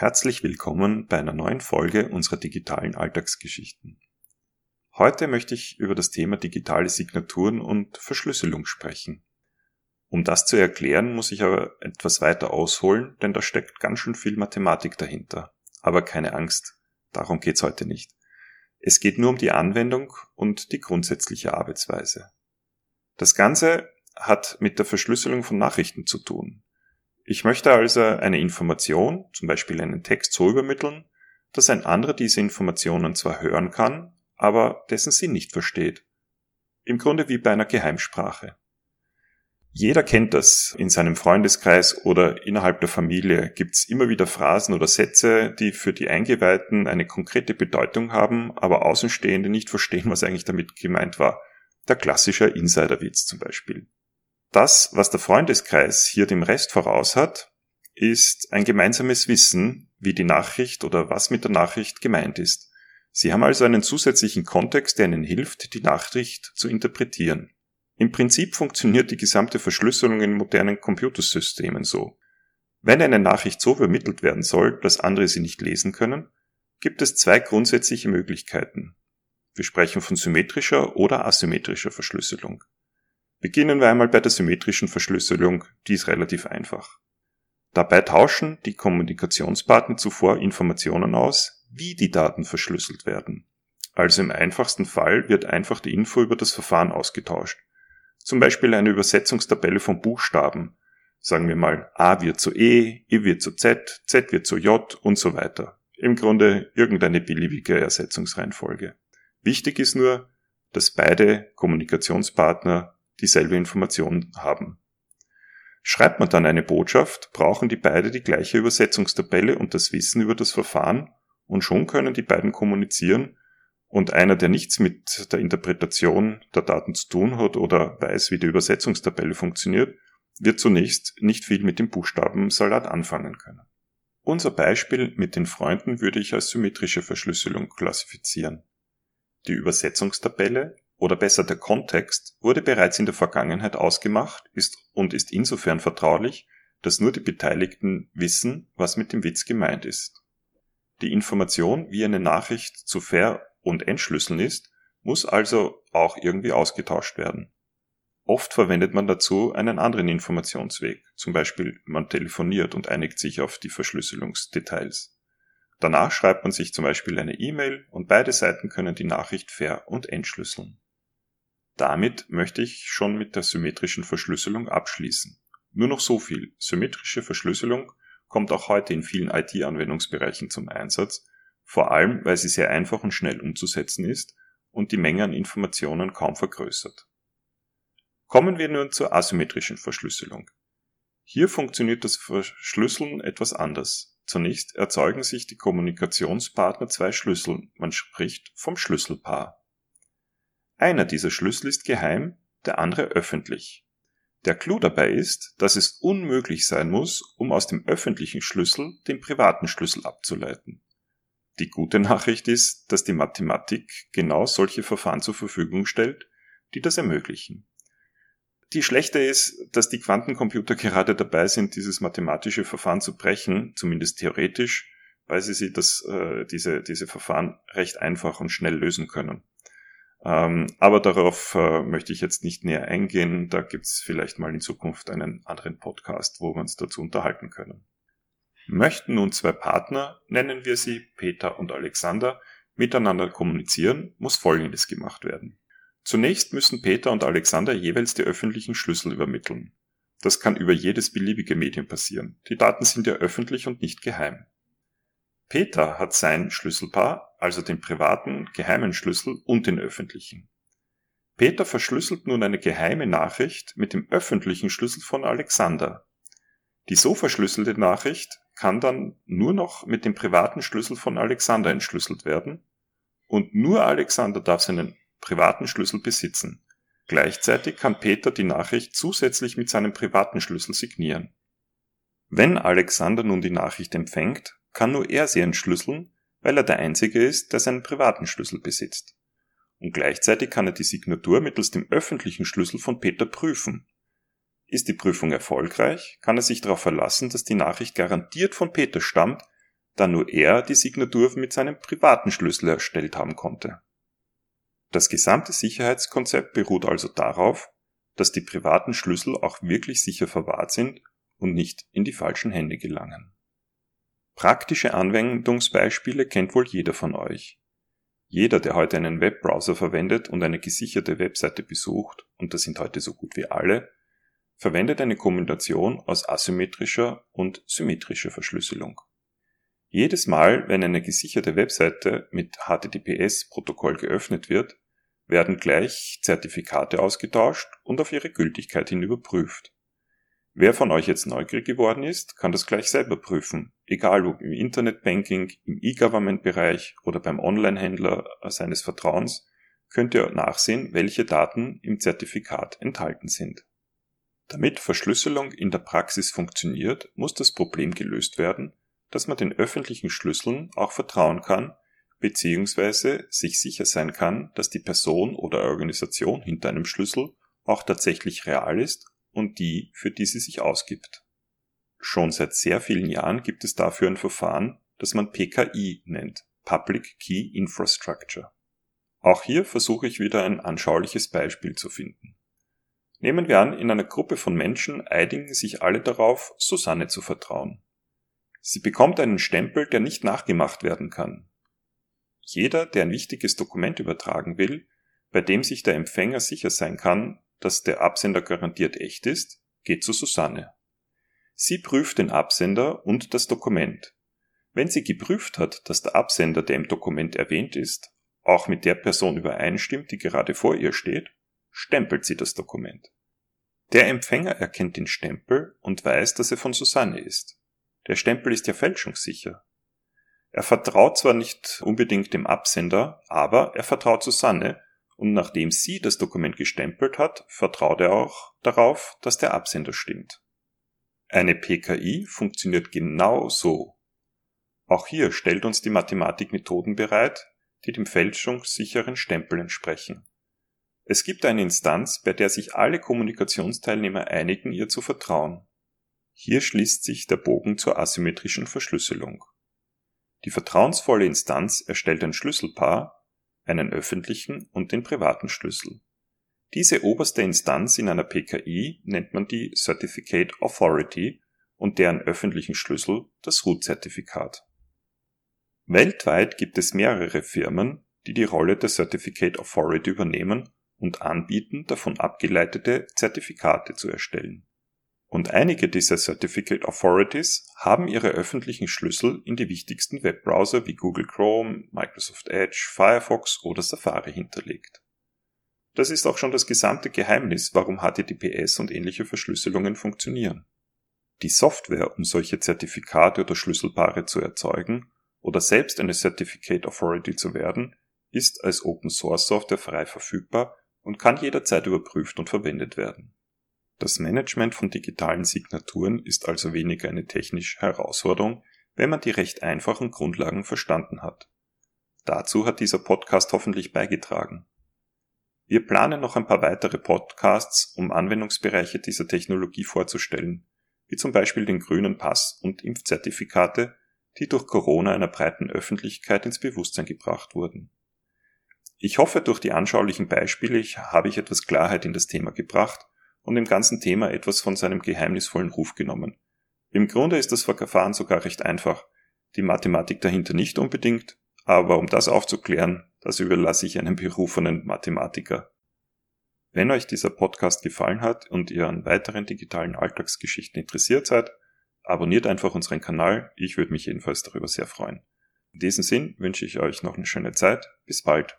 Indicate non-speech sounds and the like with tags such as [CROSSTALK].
Herzlich willkommen bei einer neuen Folge unserer digitalen Alltagsgeschichten. Heute möchte ich über das Thema digitale Signaturen und Verschlüsselung sprechen. Um das zu erklären, muss ich aber etwas weiter ausholen, denn da steckt ganz schön viel Mathematik dahinter. Aber keine Angst, darum geht's heute nicht. Es geht nur um die Anwendung und die grundsätzliche Arbeitsweise. Das Ganze hat mit der Verschlüsselung von Nachrichten zu tun. Ich möchte also eine Information, zum Beispiel einen Text, so übermitteln, dass ein anderer diese Informationen zwar hören kann, aber dessen Sinn nicht versteht. Im Grunde wie bei einer Geheimsprache. Jeder kennt das. In seinem Freundeskreis oder innerhalb der Familie gibt's immer wieder Phrasen oder Sätze, die für die Eingeweihten eine konkrete Bedeutung haben, aber Außenstehende nicht verstehen, was eigentlich damit gemeint war. Der klassische Insiderwitz zum Beispiel. Das, was der Freundeskreis hier dem Rest voraus hat, ist ein gemeinsames Wissen, wie die Nachricht oder was mit der Nachricht gemeint ist. Sie haben also einen zusätzlichen Kontext, der ihnen hilft, die Nachricht zu interpretieren. Im Prinzip funktioniert die gesamte Verschlüsselung in modernen Computersystemen so. Wenn eine Nachricht so übermittelt werden soll, dass andere sie nicht lesen können, gibt es zwei grundsätzliche Möglichkeiten. Wir sprechen von symmetrischer oder asymmetrischer Verschlüsselung. Beginnen wir einmal bei der symmetrischen Verschlüsselung, die ist relativ einfach. Dabei tauschen die Kommunikationspartner zuvor Informationen aus, wie die Daten verschlüsselt werden. Also im einfachsten Fall wird einfach die Info über das Verfahren ausgetauscht. Zum Beispiel eine Übersetzungstabelle von Buchstaben. Sagen wir mal, A wird zu E, E wird zu Z, Z wird zu J und so weiter. Im Grunde irgendeine beliebige Ersetzungsreihenfolge. Wichtig ist nur, dass beide Kommunikationspartner dieselbe Information haben. Schreibt man dann eine Botschaft, brauchen die beide die gleiche Übersetzungstabelle und das Wissen über das Verfahren und schon können die beiden kommunizieren und einer, der nichts mit der Interpretation der Daten zu tun hat oder weiß, wie die Übersetzungstabelle funktioniert, wird zunächst nicht viel mit dem Buchstabensalat anfangen können. Unser Beispiel mit den Freunden würde ich als symmetrische Verschlüsselung klassifizieren. Die Übersetzungstabelle oder besser der Kontext wurde bereits in der Vergangenheit ausgemacht ist und ist insofern vertraulich, dass nur die Beteiligten wissen, was mit dem Witz gemeint ist. Die Information, wie eine Nachricht zu ver- und entschlüsseln ist, muss also auch irgendwie ausgetauscht werden. Oft verwendet man dazu einen anderen Informationsweg, zum Beispiel man telefoniert und einigt sich auf die Verschlüsselungsdetails. Danach schreibt man sich zum Beispiel eine E-Mail und beide Seiten können die Nachricht ver- und entschlüsseln. Damit möchte ich schon mit der symmetrischen Verschlüsselung abschließen. Nur noch so viel. Symmetrische Verschlüsselung kommt auch heute in vielen IT-Anwendungsbereichen zum Einsatz, vor allem weil sie sehr einfach und schnell umzusetzen ist und die Menge an Informationen kaum vergrößert. Kommen wir nun zur asymmetrischen Verschlüsselung. Hier funktioniert das Verschlüsseln etwas anders. Zunächst erzeugen sich die Kommunikationspartner zwei Schlüssel, man spricht vom Schlüsselpaar. Einer dieser Schlüssel ist geheim, der andere öffentlich. Der Clou dabei ist, dass es unmöglich sein muss, um aus dem öffentlichen Schlüssel den privaten Schlüssel abzuleiten. Die gute [LAUGHS] Nachricht ist, dass die Mathematik genau solche Verfahren zur Verfügung stellt, die das ermöglichen. Die schlechte ist, dass die Quantencomputer gerade dabei sind, dieses mathematische Verfahren zu brechen, zumindest theoretisch, weil sie das, äh, diese, diese Verfahren recht einfach und schnell lösen können. Ähm, aber darauf äh, möchte ich jetzt nicht näher eingehen. Da gibt es vielleicht mal in Zukunft einen anderen Podcast, wo wir uns dazu unterhalten können. Möchten nun zwei Partner, nennen wir sie Peter und Alexander, miteinander kommunizieren, muss Folgendes gemacht werden. Zunächst müssen Peter und Alexander jeweils die öffentlichen Schlüssel übermitteln. Das kann über jedes beliebige Medium passieren. Die Daten sind ja öffentlich und nicht geheim. Peter hat sein Schlüsselpaar, also den privaten, geheimen Schlüssel und den öffentlichen. Peter verschlüsselt nun eine geheime Nachricht mit dem öffentlichen Schlüssel von Alexander. Die so verschlüsselte Nachricht kann dann nur noch mit dem privaten Schlüssel von Alexander entschlüsselt werden und nur Alexander darf seinen privaten Schlüssel besitzen. Gleichzeitig kann Peter die Nachricht zusätzlich mit seinem privaten Schlüssel signieren. Wenn Alexander nun die Nachricht empfängt, kann nur er sie entschlüsseln, weil er der Einzige ist, der seinen privaten Schlüssel besitzt. Und gleichzeitig kann er die Signatur mittels dem öffentlichen Schlüssel von Peter prüfen. Ist die Prüfung erfolgreich, kann er sich darauf verlassen, dass die Nachricht garantiert von Peter stammt, da nur er die Signatur mit seinem privaten Schlüssel erstellt haben konnte. Das gesamte Sicherheitskonzept beruht also darauf, dass die privaten Schlüssel auch wirklich sicher verwahrt sind und nicht in die falschen Hände gelangen. Praktische Anwendungsbeispiele kennt wohl jeder von euch. Jeder, der heute einen Webbrowser verwendet und eine gesicherte Webseite besucht, und das sind heute so gut wie alle, verwendet eine Kombination aus asymmetrischer und symmetrischer Verschlüsselung. Jedes Mal, wenn eine gesicherte Webseite mit HTTPS-Protokoll geöffnet wird, werden gleich Zertifikate ausgetauscht und auf ihre Gültigkeit hin überprüft. Wer von euch jetzt neugierig geworden ist, kann das gleich selber prüfen, egal ob im Internetbanking, im E-Government-Bereich oder beim Online-Händler seines Vertrauens, könnt ihr nachsehen, welche Daten im Zertifikat enthalten sind. Damit Verschlüsselung in der Praxis funktioniert, muss das Problem gelöst werden, dass man den öffentlichen Schlüsseln auch vertrauen kann, beziehungsweise sich sicher sein kann, dass die Person oder Organisation hinter einem Schlüssel auch tatsächlich real ist und die, für die sie sich ausgibt. Schon seit sehr vielen Jahren gibt es dafür ein Verfahren, das man PKI nennt, Public Key Infrastructure. Auch hier versuche ich wieder ein anschauliches Beispiel zu finden. Nehmen wir an, in einer Gruppe von Menschen einigen sich alle darauf, Susanne zu vertrauen. Sie bekommt einen Stempel, der nicht nachgemacht werden kann. Jeder, der ein wichtiges Dokument übertragen will, bei dem sich der Empfänger sicher sein kann, dass der Absender garantiert echt ist, geht zu Susanne. Sie prüft den Absender und das Dokument. Wenn sie geprüft hat, dass der Absender, der im Dokument erwähnt ist, auch mit der Person übereinstimmt, die gerade vor ihr steht, stempelt sie das Dokument. Der Empfänger erkennt den Stempel und weiß, dass er von Susanne ist. Der Stempel ist ja fälschungssicher. Er vertraut zwar nicht unbedingt dem Absender, aber er vertraut Susanne und nachdem sie das Dokument gestempelt hat, vertraut er auch darauf, dass der Absender stimmt. Eine PKI funktioniert genau so. Auch hier stellt uns die Mathematik Methoden bereit, die dem fälschungssicheren Stempel entsprechen. Es gibt eine Instanz, bei der sich alle Kommunikationsteilnehmer einigen, ihr zu vertrauen. Hier schließt sich der Bogen zur asymmetrischen Verschlüsselung. Die vertrauensvolle Instanz erstellt ein Schlüsselpaar, einen öffentlichen und den privaten Schlüssel. Diese oberste Instanz in einer PKI nennt man die Certificate Authority und deren öffentlichen Schlüssel das Root-Zertifikat. Weltweit gibt es mehrere Firmen, die die Rolle der Certificate Authority übernehmen und anbieten, davon abgeleitete Zertifikate zu erstellen. Und einige dieser Certificate Authorities haben ihre öffentlichen Schlüssel in die wichtigsten Webbrowser wie Google Chrome, Microsoft Edge, Firefox oder Safari hinterlegt. Das ist auch schon das gesamte Geheimnis, warum HTTPS und ähnliche Verschlüsselungen funktionieren. Die Software, um solche Zertifikate oder Schlüsselpaare zu erzeugen oder selbst eine Certificate Authority zu werden, ist als Open Source Software frei verfügbar und kann jederzeit überprüft und verwendet werden. Das Management von digitalen Signaturen ist also weniger eine technische Herausforderung, wenn man die recht einfachen Grundlagen verstanden hat. Dazu hat dieser Podcast hoffentlich beigetragen. Wir planen noch ein paar weitere Podcasts, um Anwendungsbereiche dieser Technologie vorzustellen, wie zum Beispiel den grünen Pass und Impfzertifikate, die durch Corona einer breiten Öffentlichkeit ins Bewusstsein gebracht wurden. Ich hoffe, durch die anschaulichen Beispiele habe ich etwas Klarheit in das Thema gebracht und dem ganzen Thema etwas von seinem geheimnisvollen Ruf genommen. Im Grunde ist das Verfahren sogar recht einfach, die Mathematik dahinter nicht unbedingt, aber um das aufzuklären, das überlasse ich einem berufenen Mathematiker. Wenn euch dieser Podcast gefallen hat und ihr an weiteren digitalen Alltagsgeschichten interessiert seid, abonniert einfach unseren Kanal, ich würde mich jedenfalls darüber sehr freuen. In diesem Sinn wünsche ich euch noch eine schöne Zeit, bis bald.